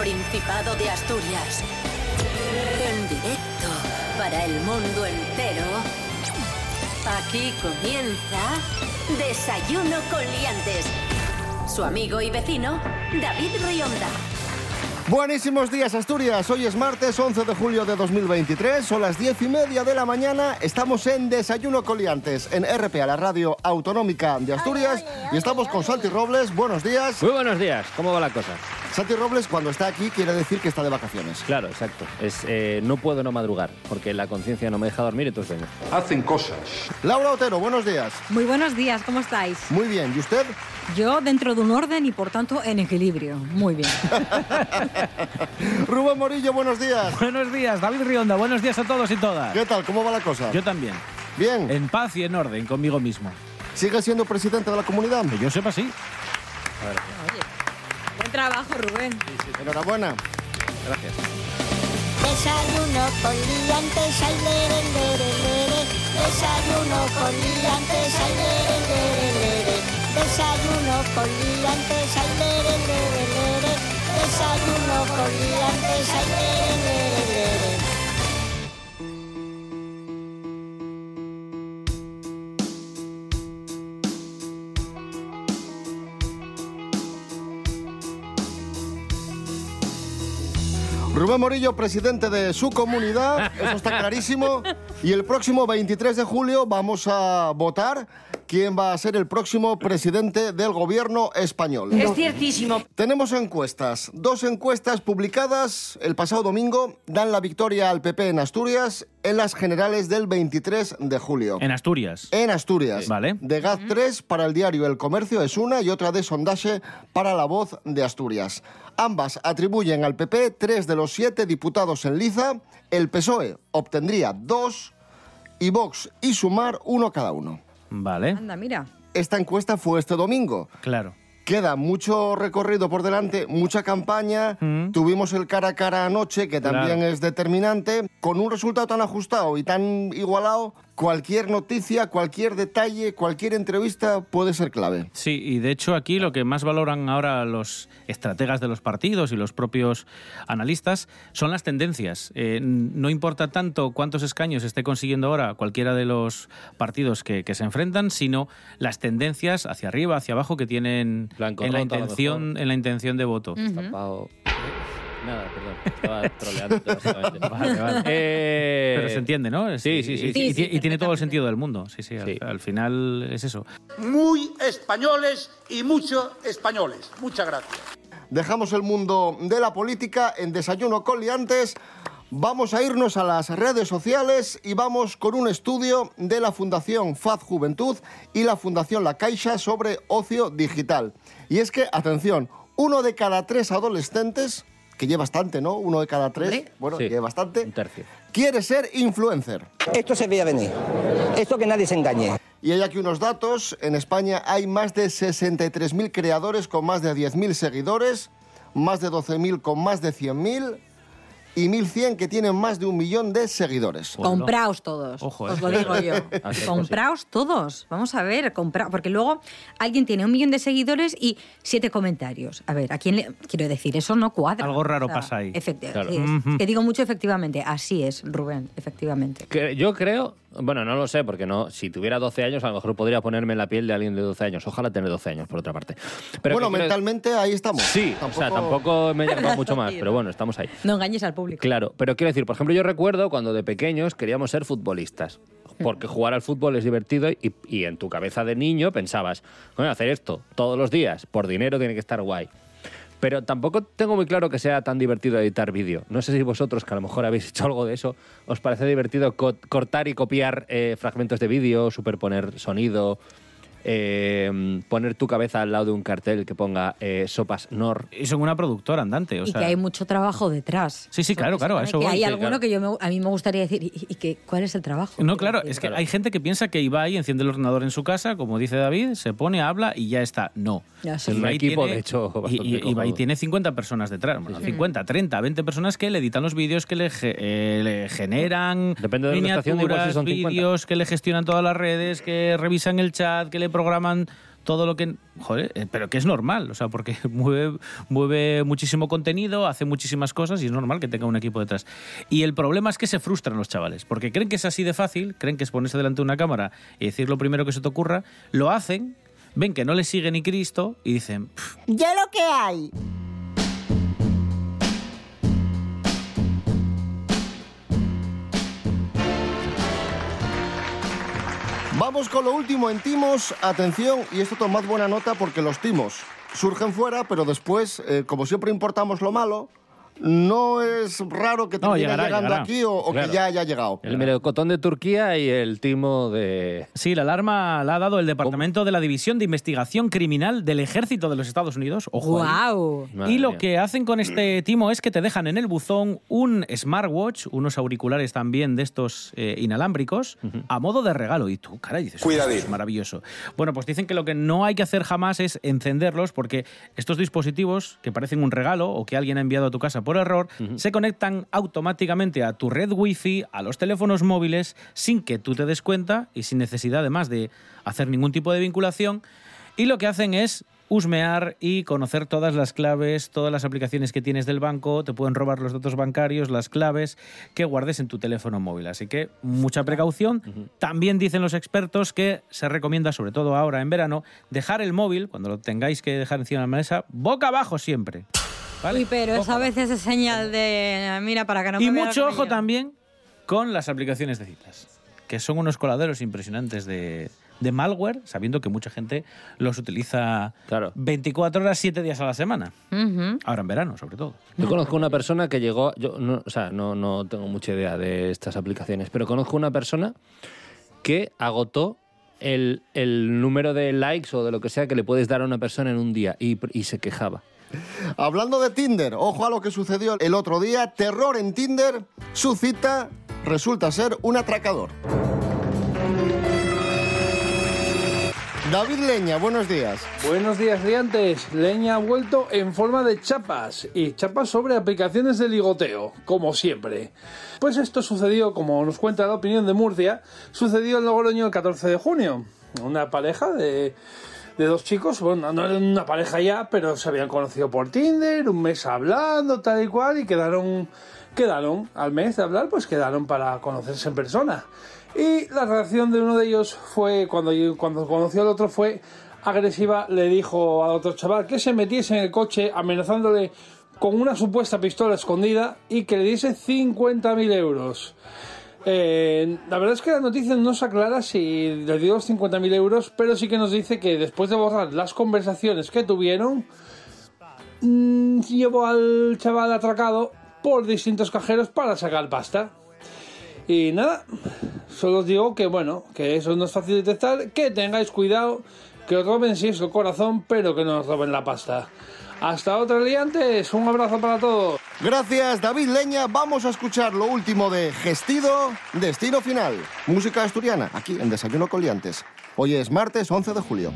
Principado de Asturias. En directo para el mundo entero. Aquí comienza Desayuno con Liantes. Su amigo y vecino, David Rionda. Buenísimos días Asturias, hoy es martes 11 de julio de 2023, son las 10 y media de la mañana, estamos en Desayuno Coliantes, en RPA, la radio autonómica de Asturias, y estamos con Santi Robles, buenos días. Muy buenos días, ¿cómo va la cosa? Santi Robles cuando está aquí quiere decir que está de vacaciones. Claro, exacto. Es, eh, no puedo no madrugar, porque la conciencia no me deja dormir, entonces vengo. hacen cosas. Laura Otero, buenos días. Muy buenos días, ¿cómo estáis? Muy bien, ¿y usted? Yo dentro de un orden y por tanto en equilibrio. Muy bien. Rubén Morillo, buenos días. Buenos días, David Rionda. Buenos días a todos y todas. ¿Qué tal? ¿Cómo va la cosa? Yo también. Bien. En paz y en orden conmigo mismo. ¿Sigue siendo presidente de la comunidad? Que yo sepa, sí. Buen trabajo, Rubén. Enhorabuena. Gracias. Desayuno con liantes, ay, lere, lere, lere. Desayuno con liantes, ay, lere, lere, lere. Desayuno con liantes, ay, lere, lere, lere. Desayuno con liantes, ay, lere, lere, lere. Rubén Morillo, presidente de su comunidad, eso está clarísimo. Y el próximo 23 de julio vamos a votar quién va a ser el próximo presidente del gobierno español. Es ciertísimo. Tenemos encuestas. Dos encuestas publicadas el pasado domingo dan la victoria al PP en Asturias en las generales del 23 de julio. En Asturias. En Asturias. Vale. De GAZ 3 para el diario El Comercio es una y otra de Sondaje para La Voz de Asturias. Ambas atribuyen al PP tres de los siete diputados en liza. El PSOE obtendría dos y Vox y Sumar uno cada uno. Vale. Anda, mira. Esta encuesta fue este domingo. Claro. Queda mucho recorrido por delante, mucha campaña. Mm. Tuvimos el cara a cara anoche, que también Claro. es determinante. Con un resultado tan ajustado y tan igualado, cualquier noticia, cualquier detalle, cualquier entrevista puede ser clave. Sí, y de hecho aquí lo que más valoran ahora los estrategas de los partidos y los propios analistas son las tendencias. Eh, no importa tanto cuántos escaños esté consiguiendo ahora cualquiera de los partidos que, que se enfrentan, sino las tendencias hacia arriba, hacia abajo que tienen Blanco, en, la intención, en la intención de voto. Nada, perdón. Estaba troleando. básicamente. Vale, vale. Eh, Pero se entiende, ¿no? Sí, sí, sí. Y, Sí, y- sí, y tiene todo el sentido del mundo. Sí, sí, al- Sí. al final es eso. Muy españoles y mucho españoles. Muchas gracias. Dejamos el mundo de la política en Desayuno con Liantes. Vamos a irnos a las redes sociales y vamos con un estudio de la Fundación Faz Juventud y la Fundación La Caixa sobre ocio digital. Y es que, atención, uno de cada tres adolescentes, que lleva bastante, ¿no? Uno de cada tres, bueno, Sí, lleva bastante, un tercio. quiere ser influencer. Esto se veía venir. Esto que nadie se engañe. Y hay aquí unos datos. En España hay más de 63.000 creadores con más de 10.000 seguidores, más de 12.000 con más de 100.000 y 1.100 que tienen más de un millón de seguidores. Joder, Compraos todos. Ojo, Os eh. lo digo yo. Compraos todos. Vamos a ver, compra porque luego alguien tiene un millón de seguidores y siete comentarios. A ver, ¿a quién le quiero decir? Eso no cuadra. Algo raro pasa ahí. efecti- Claro. Que digo mucho efectivamente. Así es, Rubén, efectivamente. Que yo creo, bueno, no lo sé, porque no, si tuviera 12 años, a lo mejor podría ponerme en la piel de alguien de 12 años. Ojalá tener 12 años, por otra parte. Pero bueno, mentalmente ahí estamos. Sí, o sea, tampoco me he mucho más, pero bueno, estamos ahí. No engañes al público. Claro, pero quiero decir, por ejemplo, yo recuerdo cuando de pequeños queríamos ser futbolistas. Porque jugar al fútbol es divertido y, y en tu cabeza de niño pensabas, bueno, hacer esto todos los días por dinero tiene que estar guay. Pero tampoco tengo muy claro que sea tan divertido editar vídeo. No sé si vosotros, que a lo mejor habéis hecho algo de eso, os parece divertido co- cortar y copiar eh, fragmentos de vídeo, superponer sonido, eh, poner tu cabeza al lado de un cartel que ponga eh, sopas Nor. Y son una productora andante. O y sea, que hay mucho trabajo detrás. Sí, sí, claro, claro, eso que voy. hay Sí, alguno claro. que yo me- a mí me gustaría decir, ¿y, y que, cuál es el trabajo? No, claro, decir. es que hay gente que piensa que Ibai enciende el ordenador en su casa, como dice David, se pone, habla y ya está. No. Ya, sí. Es un Ibai equipo, de hecho, y- Ibai tiene 50 personas detrás, bueno, 50, 30, 20 personas que le editan los vídeos, que le, eh, le generan Depende de igual si miniaturas, son 50. vídeos, que le gestionan todas las redes, que revisan el chat, que le programan todo lo que... Joder, eh, pero que es normal, o sea, porque mueve, mueve muchísimo contenido, hace muchísimas cosas y es normal que tenga un equipo detrás. Y el problema es que se frustran los chavales, porque creen que es así de fácil, creen que es ponerse delante de una cámara y decir lo primero que se te ocurra, lo hacen, ven que no les sigue ni Cristo y dicen, "Pff, Ya lo que hay. Vamos con lo último en timos. Atención, y esto tomad buena nota porque los timos surgen fuera, pero después, eh, como siempre importamos lo malo, no es raro que No, termine llegará, llegando llegará. aquí o, o Claro. que ya haya llegado. El melocotón de Turquía y el timo de... Sí, la alarma la ha dado el Departamento de la División de Investigación Criminal del Ejército de los Estados Unidos. Ojo. Madre y lo que hacen con este timo es que te dejan en el buzón un smartwatch, unos auriculares también de estos eh, inalámbricos, a modo de regalo. Y tú, caray, dices, "Esto es maravilloso. Bueno, pues dicen que lo que no hay que hacer jamás es encenderlos porque estos dispositivos, que parecen un regalo o que alguien ha enviado a tu casa por error, se conectan automáticamente a tu red wifi, a los teléfonos móviles, sin que tú te des cuenta y sin necesidad además de hacer ningún tipo de vinculación. Y lo que hacen es husmear y conocer todas las claves, todas las aplicaciones que tienes del banco, te pueden robar los datos bancarios, las claves que guardes en tu teléfono móvil. Así que mucha precaución. También dicen los expertos que se recomienda, sobre todo ahora en verano, dejar el móvil, cuando lo tengáis que dejar encima de la mesa, boca abajo siempre. ¿Vale? Uy, pero Boca eso a veces es señal de... Mira, para que no y me mucho ojo también con las aplicaciones de citas, que son unos coladeros impresionantes de, de malware, sabiendo que mucha gente los utiliza Claro. 24 horas, 7 días a la semana. Ahora en verano, sobre todo. Yo conozco una persona que llegó, yo no, o sea, no, no tengo mucha idea de estas aplicaciones, pero conozco una persona que agotó el, el número de likes o de lo que sea que le puedes dar a una persona en un día y, y se quejaba. Hablando de Tinder, ojo a lo que sucedió el otro día. Terror en Tinder, su cita resulta ser un atracador. David Leña, buenos días. Buenos días, Riantes. Leña ha vuelto en forma de chapas y chapas sobre aplicaciones de ligoteo, como siempre. Pues esto sucedió, como nos cuenta la opinión de Murcia, sucedió en Logroño el 14 de junio. Una pareja de, de dos chicos, bueno, no eran una pareja ya, pero se habían conocido por Tinder, un mes hablando, tal y cual, y quedaron, quedaron al mes de hablar, pues quedaron para conocerse en persona. Y la reacción de uno de ellos fue, cuando, cuando conoció al otro, fue agresiva. Le dijo al otro chaval que se metiese en el coche amenazándole con una supuesta pistola escondida y que le diese 50.000 euros. Eh, la verdad es que la noticia no se aclara si le dio los 50.000 euros, pero sí que nos dice que después de borrar las conversaciones que tuvieron, mm, llevó al chaval atracado por distintos cajeros para sacar pasta. Y nada, solo os digo que bueno, que eso no es fácil de detectar, que tengáis cuidado, que roben si es el corazón, pero que no os roben la pasta. Hasta otra liantes, un abrazo para todos. Gracias, David Leña. Vamos a escuchar lo último de Gestido, Destino Final. Música asturiana, aquí en Desayuno con Liantes. Hoy es martes 11 de julio.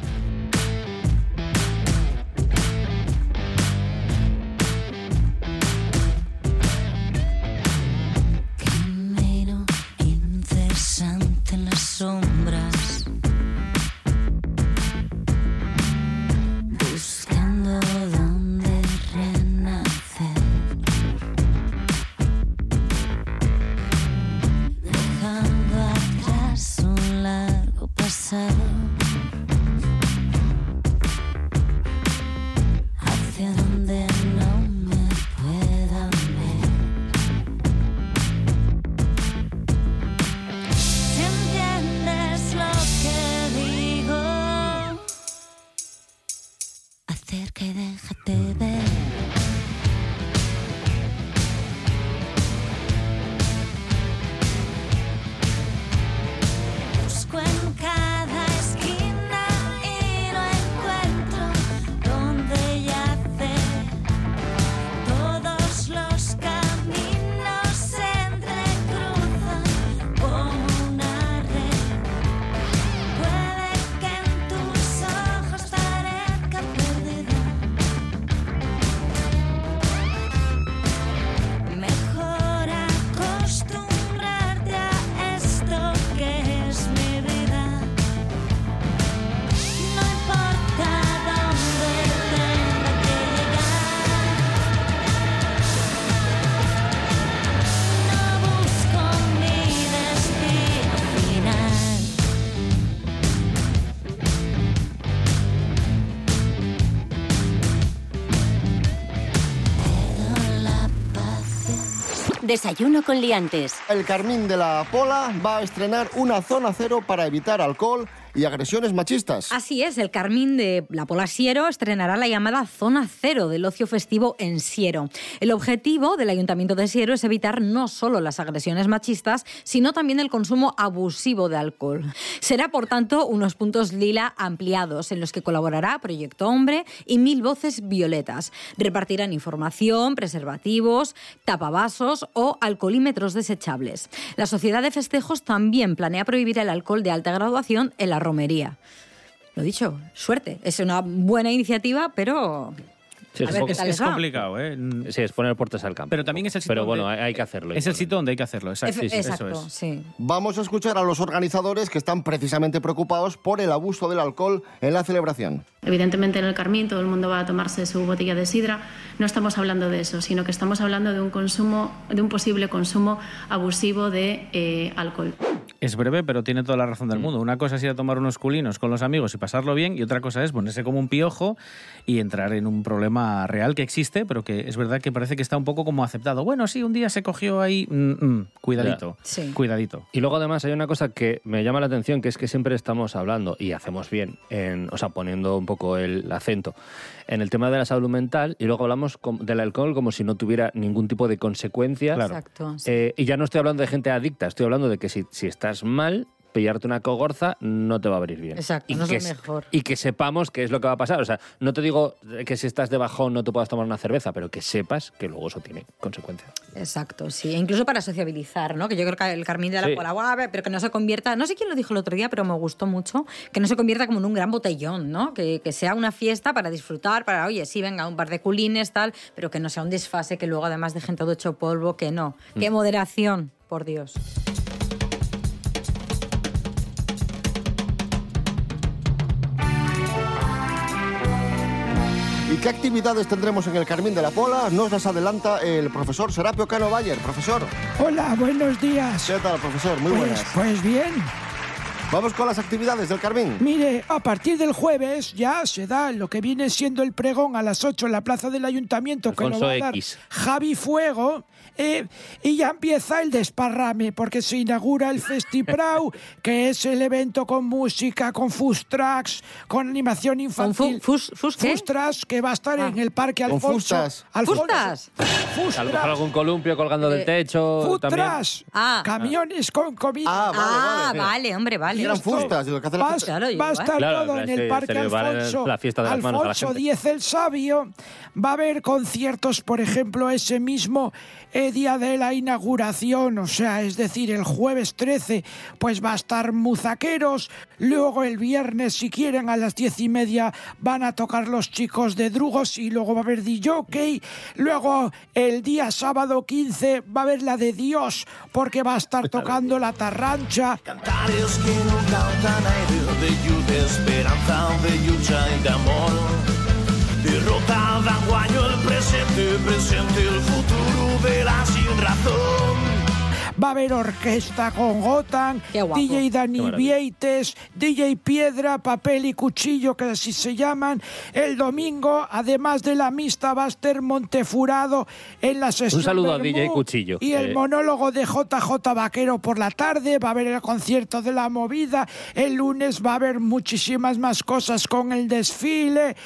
Acerca y déjate ver. Desayuno con liantes. El Carmín de la Pola va a estrenar una zona cero para evitar alcohol y agresiones machistas. Así es, el Carmín de la Pola Siero estrenará la llamada Zona Cero del ocio festivo en Siero. El objetivo del Ayuntamiento de Siero es evitar no solo las agresiones machistas, sino también el consumo abusivo de alcohol. Será, por tanto, unos puntos lila ampliados en los que colaborará Proyecto Hombre y Mil Voces Violetas. Repartirán información, preservativos, tapavasos o alcoholímetros desechables. La Sociedad de Festejos también planea prohibir el alcohol de alta graduación en la romería. Lo dicho, suerte. Es una buena iniciativa, pero... Sí, es complicado, ¿eh? Sí, es poner puertas al campo. Pero también es el sitio Pero bueno, donde- hay, que hacerlo. Es el sitio donde hay que hacerlo, exacto. Sí, sí, Exacto, eso es. sí. Vamos a escuchar a los organizadores que están precisamente preocupados por el abuso del alcohol en la celebración. Evidentemente en el Carmín todo el mundo va a tomarse su botella de sidra. No estamos hablando de eso, sino que estamos hablando de un consumo, de un posible consumo abusivo de eh, alcohol. Es breve, pero tiene toda la razón del mundo. Una cosa es ir a tomar unos culinos con los amigos y pasarlo bien, y otra cosa es ponerse como un piojo y entrar en un problema real que existe, pero que es verdad que parece que está un poco como aceptado. Bueno, sí, un día se cogió ahí. mm, mm, cuidadito. Sí. Cuidadito. Y luego además hay una cosa que me llama la atención, que es que siempre estamos hablando, y hacemos bien, en, o sea, poniendo un poco el acento, en el tema de la salud mental, y luego hablamos del alcohol como si no tuviera ningún tipo de consecuencias. Claro. Exacto. sí. Eh, y ya no estoy hablando de gente adicta, estoy hablando de que si, si estás mal, pillarte una cogorza no te va a venir bien. Exacto, y no que, lo mejor. Y que sepamos qué es lo que va a pasar. O sea, no te digo que si estás de bajón no te puedas tomar una cerveza, pero que sepas que luego eso tiene consecuencias. Exacto, sí. E Incluso para sociabilizar, ¿no? Que yo creo que el Carmín de la Sí. Guau, pero que no se convierta, no sé quién lo dijo el otro día, pero me gustó mucho, que no se convierta como en un gran botellón, ¿no? Que, que sea una fiesta para disfrutar, para, oye, sí, venga, un par de culines, tal, pero que no sea un desfase que luego además dejen todo hecho polvo, que no. Qué moderación, por Dios. Qué actividades tendremos en el Carmín de la Pola? Nos las adelanta el profesor Serapio Cano Bayer. Profesor, Hola, buenos días. ¿qué tal, profesor? Muy Pues, buenas. pues bien, Vamos con las actividades del Carmín. mire, a partir del jueves ya se da lo que viene siendo el pregón a las 8 en la plaza del ayuntamiento que lo va a dar X. Javi Fuego. eh, y ya empieza el desparrame porque se inaugura el Festiprau, que es el evento con música, con food trucks, con animación ¿Con fu- infantil. fus- trucks que va a estar Ah. en el Parque Con Alfonso. fustas. Alfonso- ¿Fustas? Food A lo mejor algún columpio colgando del Eh, techo. Food también. trucks. Ah. Camiones con comida. Ah, vale, ah, vale. vale, hombre, vale. Eran fustas, de lo que hace la Va, fiesta. Claro, yo va a estar Claro, todo en es el que Parque se Alfonso. la fiesta de las manos a la Alfonso gente. X el Sabio. Va a haber conciertos, por ejemplo, ese mismo eh, día de la inauguración, o sea, es decir, el jueves 13, pues va a estar Muzaqueros. Luego el viernes, si quieren, a las diez y media van a tocar los chicos de Drugos y luego va a haber DJ. Luego el día sábado 15 va a haber la de Dios, porque va a estar tocando la Tarrancha. Cantares que no cantan aire de lluvia, de esperanza, de lucha y de amor. Derrota dan guaño el presente, presente el futuro de la sin razón. Va a haber orquesta con Gotan. DJ Dani. Vieites, DJ Piedra, Papel y Cuchillo, que así se llaman. El domingo, además de la mixta, va a estar Montefurado en la sesión. saludo a DJ Cuchillo. Y el Eh. monólogo de JJ Vaquero por la tarde. Va a haber el concierto de la movida. El lunes va a haber muchísimas más cosas con el desfile.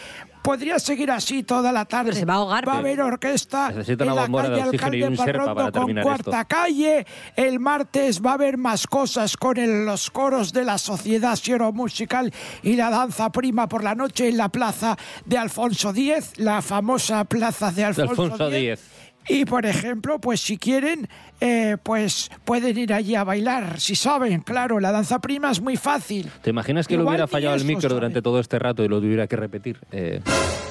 Podría seguir así toda la tarde. Pero se va a ahogar, Va a pero- haber orquesta Necesita en una la bombona de calle oxígeno y Alcalde un Parrondo para con terminar esto. cuarta calle. El martes va a haber más cosas con el- los coros de la Sociedad Siero Musical y la danza prima por la noche en la plaza de Alfonso X, la famosa plaza de De Alfonso, Alfonso X. X. Y por ejemplo, pues si quieren, eh, pues pueden ir allí a bailar. Si saben, claro, la danza prima es muy fácil. ¿Te imaginas que le Igual hubiera ni fallado el micro durante todo este rato y lo tuviera que repetir? Eh,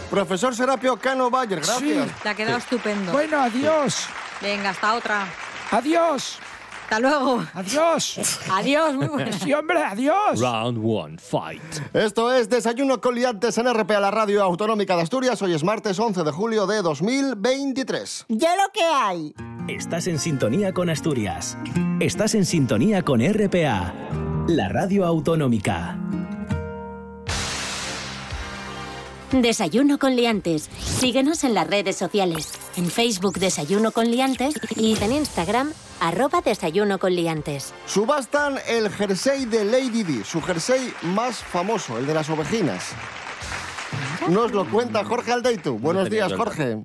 Profesor Serapio Cano Bayer, gracias. Te ha quedado estupendo. Bueno, adiós. Venga, hasta otra. Adiós. Hasta luego. Adiós. Adiós, muy buenas. Sí, hombre, adiós. round one, fight. Esto es Desayuno con Liantes en RP a la Radio Autonómica de Asturias. Hoy es martes 11 de julio de 2023. Ya lo que hay. Estás en sintonía con Asturias. Estás en sintonía con RPA, la radio autonómica. Desayuno con liantes. Síguenos en las redes sociales. En Facebook Desayuno con liantes y en Instagram arroba Desayuno con liantes. Subastan el jersey de Lady Di, su jersey más famoso, el de las ovejinas. Nos lo cuenta Jorge Aldeitu. Buenos días, Jorge.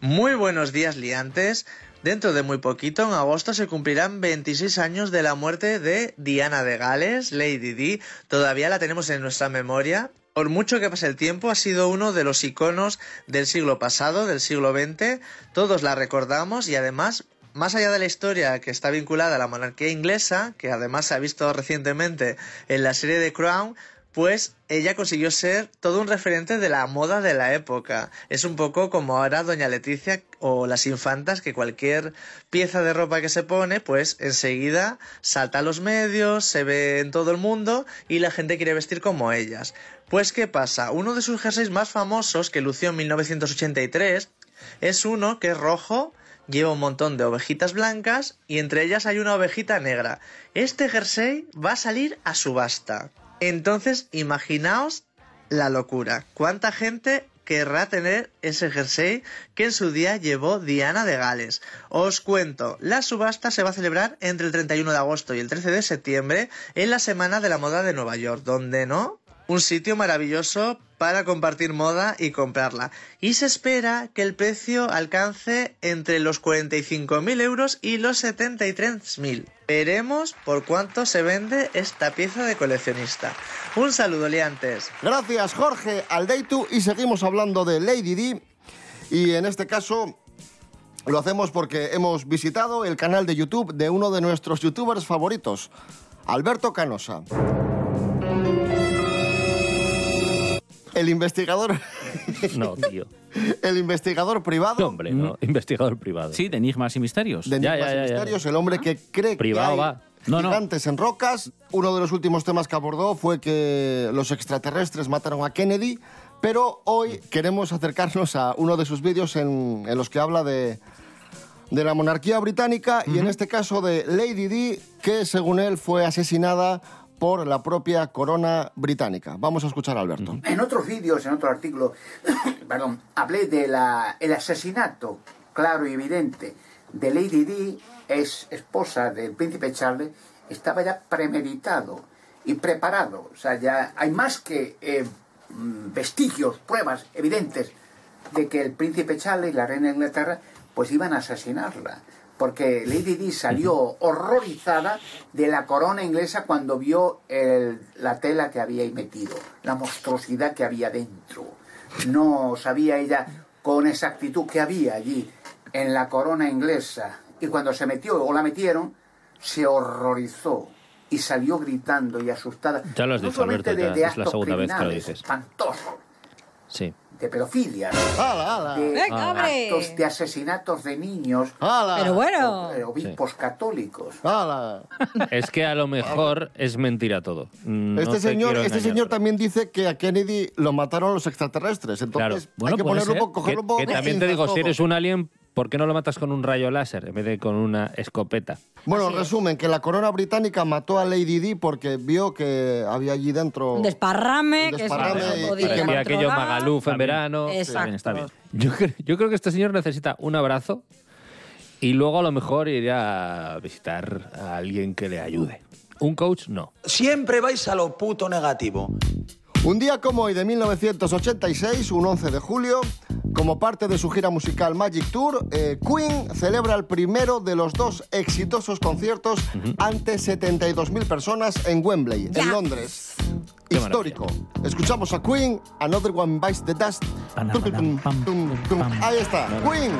Muy buenos días, liantes. Dentro de muy poquito, en agosto, se cumplirán 26 años de la muerte de Diana de Gales, Lady Di. Todavía la tenemos en nuestra memoria. Por mucho que pase el tiempo, ha sido uno de los iconos del siglo pasado, del siglo XX. Todos la recordamos y además más allá de la historia que está vinculada a la monarquía inglesa, que además se ha visto recientemente en la serie de Crown, pues ella consiguió ser todo un referente de la moda de la época. Es un poco como ahora Doña Leticia o las infantas, que cualquier pieza de ropa que se pone, pues enseguida salta a los medios, se ve en todo el mundo y la gente quiere vestir como ellas. Pues ¿qué pasa? Uno de sus jerseys más famosos que lució en 1983 es uno que es rojo, lleva un montón de ovejitas blancas y entre ellas hay una ovejita negra. Este jersey va a salir a subasta. Entonces, imaginaos la locura. ¿Cuánta gente querrá tener ese jersey que en su día llevó Diana de Gales? Os cuento, la subasta se va a celebrar entre el 31 de agosto y el 13 de septiembre en la Semana de la Moda de Nueva York, donde no un sitio maravilloso para compartir moda y comprarla. Y se espera que el precio alcance entre los 45.000 euros y los 73.000. Veremos por cuánto se vende esta pieza de coleccionista. Un saludo, liantes. Gracias, Jorge Aldeitu. Y seguimos hablando de Lady Di. Y en este caso lo hacemos porque hemos visitado el canal de YouTube de uno de nuestros youtubers favoritos, Alberto Canosa. El investigador. No, tío. El investigador privado. No, hombre, no. Investigador privado. Sí, de enigmas y misterios. De enigmas ya, y ya, ya. misterios, el hombre que cree Privado que hay va. No, no. gigantes en rocas. Uno de los últimos temas que abordó fue que los extraterrestres mataron a Kennedy, pero hoy queremos acercarnos a uno de sus vídeos en, en los que habla de, de la monarquía británica y en este caso de Lady Di, que según él fue asesinada por la propia corona británica. Vamos a escuchar a Alberto. En otros vídeos, en otro artículo, perdón, hablé del asesinato claro y evidente de Lady Di, es esposa del príncipe Charles, estaba ya premeditado y preparado. O sea, ya hay más que eh, vestigios, pruebas evidentes de que el príncipe Charles y la reina de Inglaterra pues iban a asesinarla. Porque Lady Di salió horrorizada de la corona inglesa cuando vio el- la tela que había ahí metido, la monstruosidad que había dentro. No sabía ella con exactitud qué había allí en la corona inglesa. Y cuando se metió o la metieron, se horrorizó y salió gritando y asustada. Ya lo has No dicho, Alberto, de, ya de es la segunda vez que lo dices. espantosos, Sí. De pedofilia, ¡Hala, hala! de actos de asesinatos de niños, ¡Hala! Pero bueno. eh, obispos católicos. ¡Hala! Es que a lo mejor es mentira todo. Mm, no Este te señor, este señor también dice que a Kennedy lo mataron los extraterrestres. Claro. Entonces Bueno, hay que ponerlo un ser. poco, Que, cogerlo un poco que con también te digo, si todo. eres un alien, ¿por qué no lo matas con un rayo láser en vez de con una escopeta? Bueno, en resumen, que la corona británica mató a Lady Di porque vio que había allí dentro... Un desparrame, Un que no y- podía Parecía aquello. Magaluf en verano. Exacto. bien, está bien. Yo, cre- yo creo que este señor necesita un abrazo y luego a lo mejor iría a visitar a alguien que le ayude. Un coach, no. Siempre vais a lo puto negativo. Un día como hoy de 1986, un 11 de julio, como parte de su gira musical Magic Tour, eh, Queen celebra el primero de los dos exitosos conciertos ante 72.000 personas en Wembley, en Londres. Qué Histórico. Escuchamos a Queen, Another One Bites the Dust. Tum, tum, tum, tum, tum. Ahí está, Queen.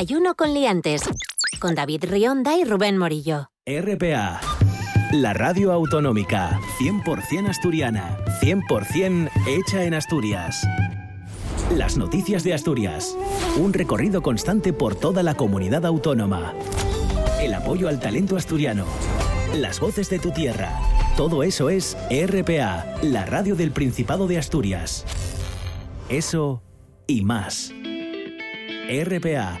Desayuno con liantes. Con David Rionda y Rubén Morillo. RPA. La radio autonómica, 100% asturiana, 100% hecha en Asturias. Las noticias de Asturias. Un recorrido constante por toda la comunidad autónoma. El apoyo al talento asturiano. Las voces de tu tierra. Todo eso es RPA, la radio del Principado de Asturias. Eso y más. RPA,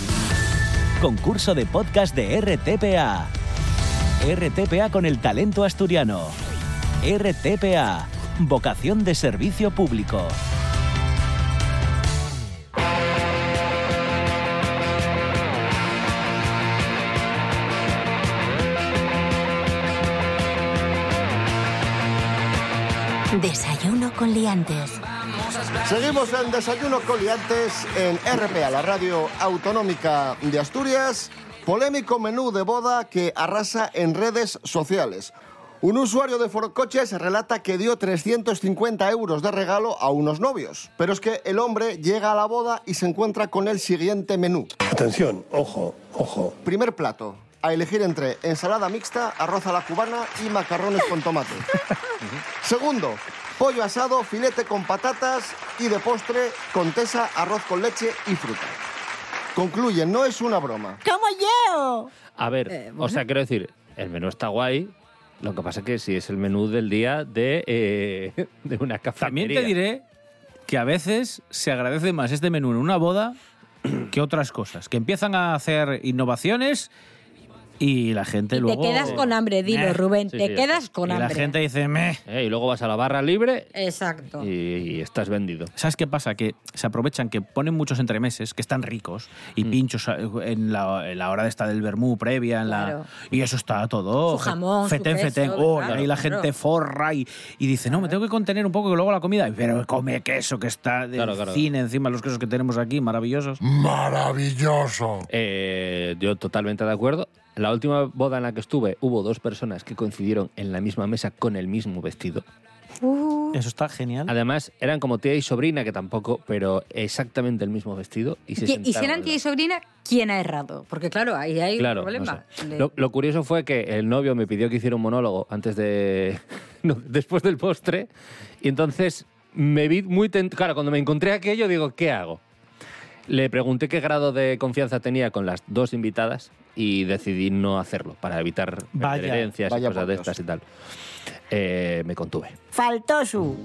Concurso de podcast de RTPA. RTPA con el talento asturiano. RTPA, vocación de servicio público. Desayuno con liantes. Seguimos en Desayuno Coliantes en RPA, la radio autonómica de Asturias. Polémico menú de boda que arrasa en redes sociales. Un usuario de Forocoches relata que dio 350 euros de regalo a unos novios. Pero es que el hombre llega a la boda y se encuentra con el siguiente menú. Atención, ojo, ojo. Primer plato. A elegir entre ensalada mixta, arroz a la cubana y macarrones con tomate. Segundo, pollo asado, filete con patatas y de postre, contesa, arroz con leche y fruta. Concluye, no es una broma. ¡Como yo! A ver, o sea, quiero decir, el menú está guay. Lo que pasa es que si es el menú del día de, eh, de una cafetería. También te diré que a veces se agradece más este menú en una boda que otras cosas. Que empiezan a hacer innovaciones y la gente Y te luego... quedas con hambre, dilo, Meh. Rubén. Sí, te sí. quedas con y la hambre. gente dice, meh. Eh, y luego vas a la barra libre Exacto. y, y estás vendido. ¿Sabes qué pasa? Que se aprovechan que ponen muchos entremeses que están ricos y Mm. pinchos en la, en la hora de esta del vermú previa en la, y eso está todo. Su jamón, su fetén, queso, fetén. Oh, claro, ahí la claro. gente forra y, y dice, no, me tengo que contener un poco que luego la comida. Pero come queso que está de Claro, claro. cine encima los quesos que tenemos aquí, maravillosos. Maravilloso. Eh, yo totalmente de acuerdo. La última boda en la que estuve hubo dos personas que coincidieron en la misma mesa con el mismo vestido. Uh, Eso está genial. Además, eran como tía y sobrina, que tampoco, pero exactamente el mismo vestido. Y, se y, y si eran tía y sobrina, ¿quién ha errado? Porque claro, ahí hay Claro, un problema. no sé. De- Lo, lo curioso fue que el novio me pidió que hiciera un monólogo antes de. no, después del postre. Y entonces me vi muy tentado. Claro, cuando me encontré aquello, digo, ¿qué hago? Le pregunté qué grado de confianza tenía con las dos invitadas y decidí no hacerlo para evitar vaya y cosas de Dios. estas y tal. Eh, me contuve. Faltó su.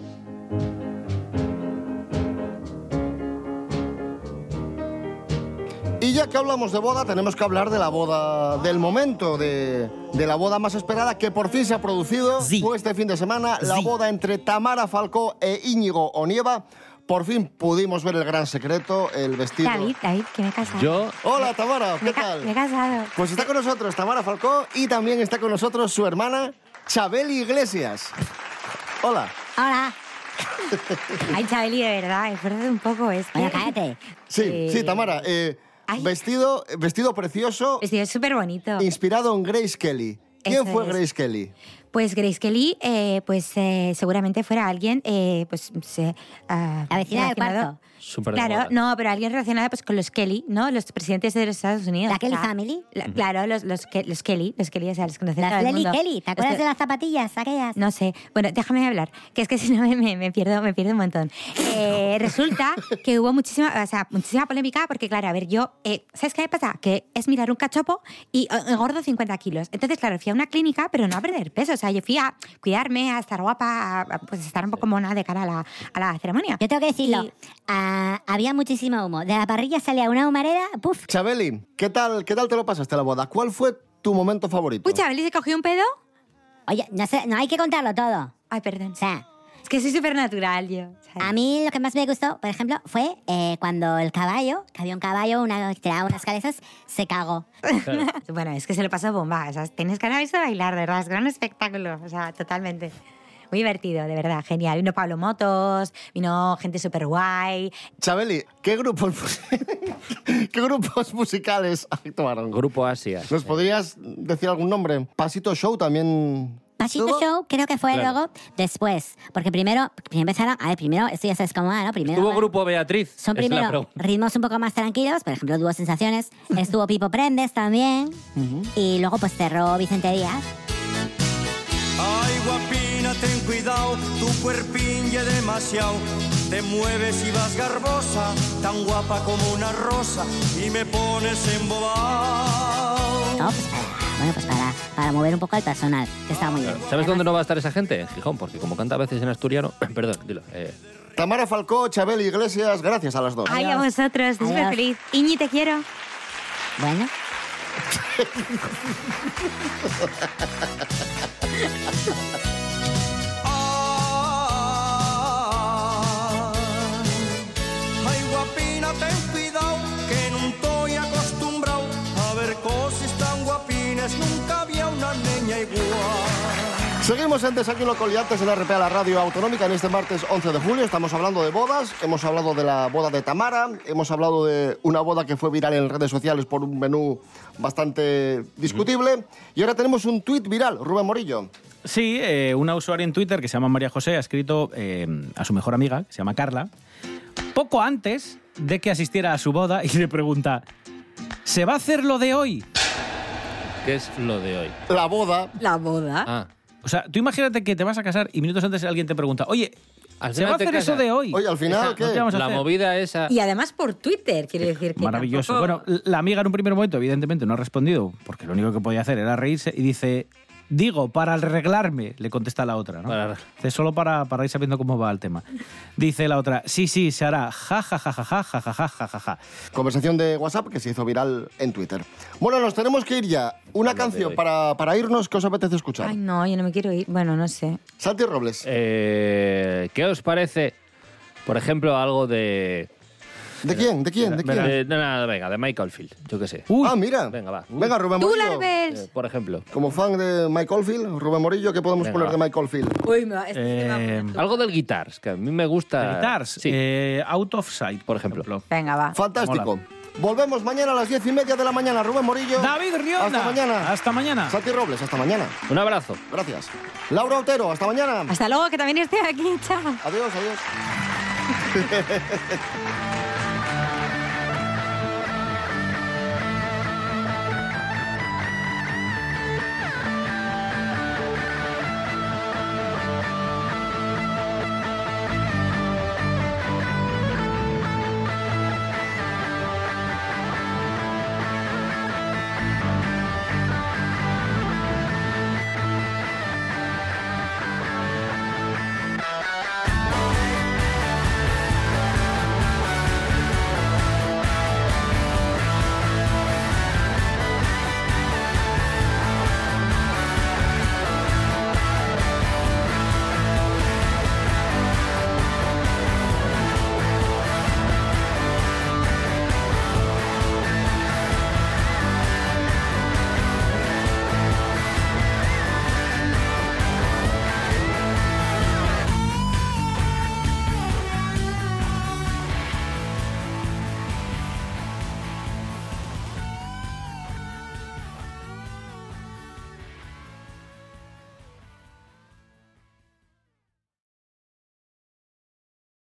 Y ya que hablamos de boda, tenemos que hablar de la boda del momento, de, de la boda más esperada que por fin se ha producido. Sí. Fue este fin de semana la Sí. boda entre Tamara Falcó e Íñigo Onieva. Por fin pudimos ver el gran secreto, el vestido. David, David, que me he casado. Yo, Hola Tamara, me, ¿qué ca- tal? me he casado. Pues está con nosotros Tamara Falcó y también está con nosotros su hermana Chabeli Iglesias. Hola. Hola. Ay, Chabeli, de verdad, esfuerzo un poco este. Oye, cállate. Sí, Eh, sí, Tamara. eh, vestido, vestido precioso, Vestido súper bonito. inspirado en Grace Kelly. ¿Quién Eso fue es. Grace Kelly? Pues Grace Kelly, eh, pues eh, seguramente fuera alguien, eh, pues... se, ah, La vecina del cuarto. Súper de Claro, moda. no, pero alguien relacionado pues con los Kelly, ¿no? Los presidentes de los Estados Unidos. ¿La Kelly Family? la- claro, los, los, los Kelly, los Kelly, o sea, los conocen todo Las mundo. Kelly. ¿Te acuerdas de las zapatillas aquellas? No sé. Bueno, déjame hablar, que es que si no me, me- me pierdo, me pierdo un montón. Eh, resulta que hubo muchísima, o sea, muchísima polémica porque, claro, a ver, yo, eh, ¿sabes qué me pasa? Que es mirar un cachopo y eh, engordo 50 kilos. Entonces, claro, fui a una clínica, pero no a perder peso. O sea, yo fui a cuidarme, a estar guapa, a, a, pues estar un poco mona de cara a la, a la ceremonia. Yo tengo que decirlo. Y- ah, había muchísimo humo. De la parrilla salía una humareda. ¡Puf! Chabeli, ¿qué tal, ¿qué tal te lo pasaste la boda? ¿Cuál fue tu momento favorito? Uy, Chabeli se cogió un pedo. Oye, no, sé, no hay que contarlo todo. Ay, perdón. O sea, Es que soy súper natural yo. A mí lo que más me gustó, por ejemplo, fue eh, cuando el caballo, que había un caballo, una, tiraba unas cabezas, se cagó. bueno, es que se lo pasó bomba. O sea, tienes ganas de bailar, de verdad. Es gran espectáculo. O sea, totalmente. Muy divertido, de verdad, genial. Vino Pablo Motos, vino gente súper guay. Chabeli, ¿qué grupos, ¿qué grupos musicales actuaron? Grupo Asia. ¿Nos podrías decir algún nombre? Pasito Show también. Pasito ¿Estuvo? Show creo que fue Claro. luego después, porque primero, primero empezaron, a ver, primero, esto ya sabes cómo va, ¿no? Primero Tuvo grupo Beatriz. son primero ritmos un poco más tranquilos, por ejemplo, Dúo Sensaciones, estuvo Pipo Prendes también, y luego pues cerró Vicente Díaz. Ay, guapina, ten cuidado, tu cuerpín ya demasiado. Te mueves y vas garbosa, tan guapa como una rosa, y me pones embobado. No, pues para, bueno, pues para, para mover un poco al personal, que está muy bien. ¿Sabes dónde no va a estar esa gente? En Gijón, porque como canta a veces en asturiano... Perdón, dilo. eh, Tamara Falcó, Chabeli Iglesias, gracias a las dos. Ay, a vosotros, estoy súper feliz. Iñi, te quiero. Bueno. Seguimos en Desayuno Coliantes en RPA, la radio autonómica, en este martes 11 de julio. Estamos hablando de bodas, hemos hablado de la boda de Tamara, hemos hablado de una boda que fue viral en redes sociales por un menú bastante discutible. Y ahora tenemos un tuit viral, Rubén Morillo. Sí, eh, una usuaria en Twitter que se llama María José ha escrito eh, a su mejor amiga, que se llama Carla, poco antes de que asistiera a su boda y le pregunta, ¿se va a hacer lo de hoy? ¿Qué es lo de hoy? La boda. La boda. Ah. O sea, tú imagínate que te vas a casar y minutos antes alguien te pregunta, oye, Al ¿se va a hacer eso de hoy? Oye, al final, Esa- ¿qué? ¿no te vamos a La hacer? movida esa... Y además por Twitter, quiere decir que Maravilloso. tampoco- Bueno, la amiga en un primer momento, evidentemente, no ha respondido, porque lo único que podía hacer era reírse, y dice, digo, para arreglarme, le contesta la otra, ¿no? Para- Dice, solo para, para ir sabiendo cómo va el tema. Dice la otra, sí, sí, se hará, ja, ja, ja, ja, ja, ja, ja, ja, ja, ja, ja. Conversación de WhatsApp que se hizo viral en Twitter. Bueno, nos tenemos que ir ya. Una canción para, para irnos que os apetece escuchar. Ay, no, yo no me quiero ir. Bueno, no sé. Santi Robles. Eh, ¿Qué os parece, por ejemplo, algo de... ¿De quién? ¿De quién? ¿De quién? de- de nada, venga, de Michael Field, yo qué sé. ah, mira. Venga, va. Venga, Rubén Tú, Morillo. Larbers. Eh, por ejemplo. Como fan de Michael Field, Rubén Morillo, ¿qué podemos Venga, poner va. de Michael Field? Uy, me va, este sí me va a Eh, Algo del Guitars, que a mí me gusta... Guitars, Sí, eh, Out of Sight, por ejemplo. Venga, va. Fantástico. Volvemos mañana a las diez y media de la mañana. Rubén Morillo. David Rionda. Hasta mañana. Hasta mañana. Santi Robles, hasta mañana. Un abrazo. Gracias. Laura Otero, hasta mañana. Hasta luego, que también estoy aquí. Chao. Adiós, adiós.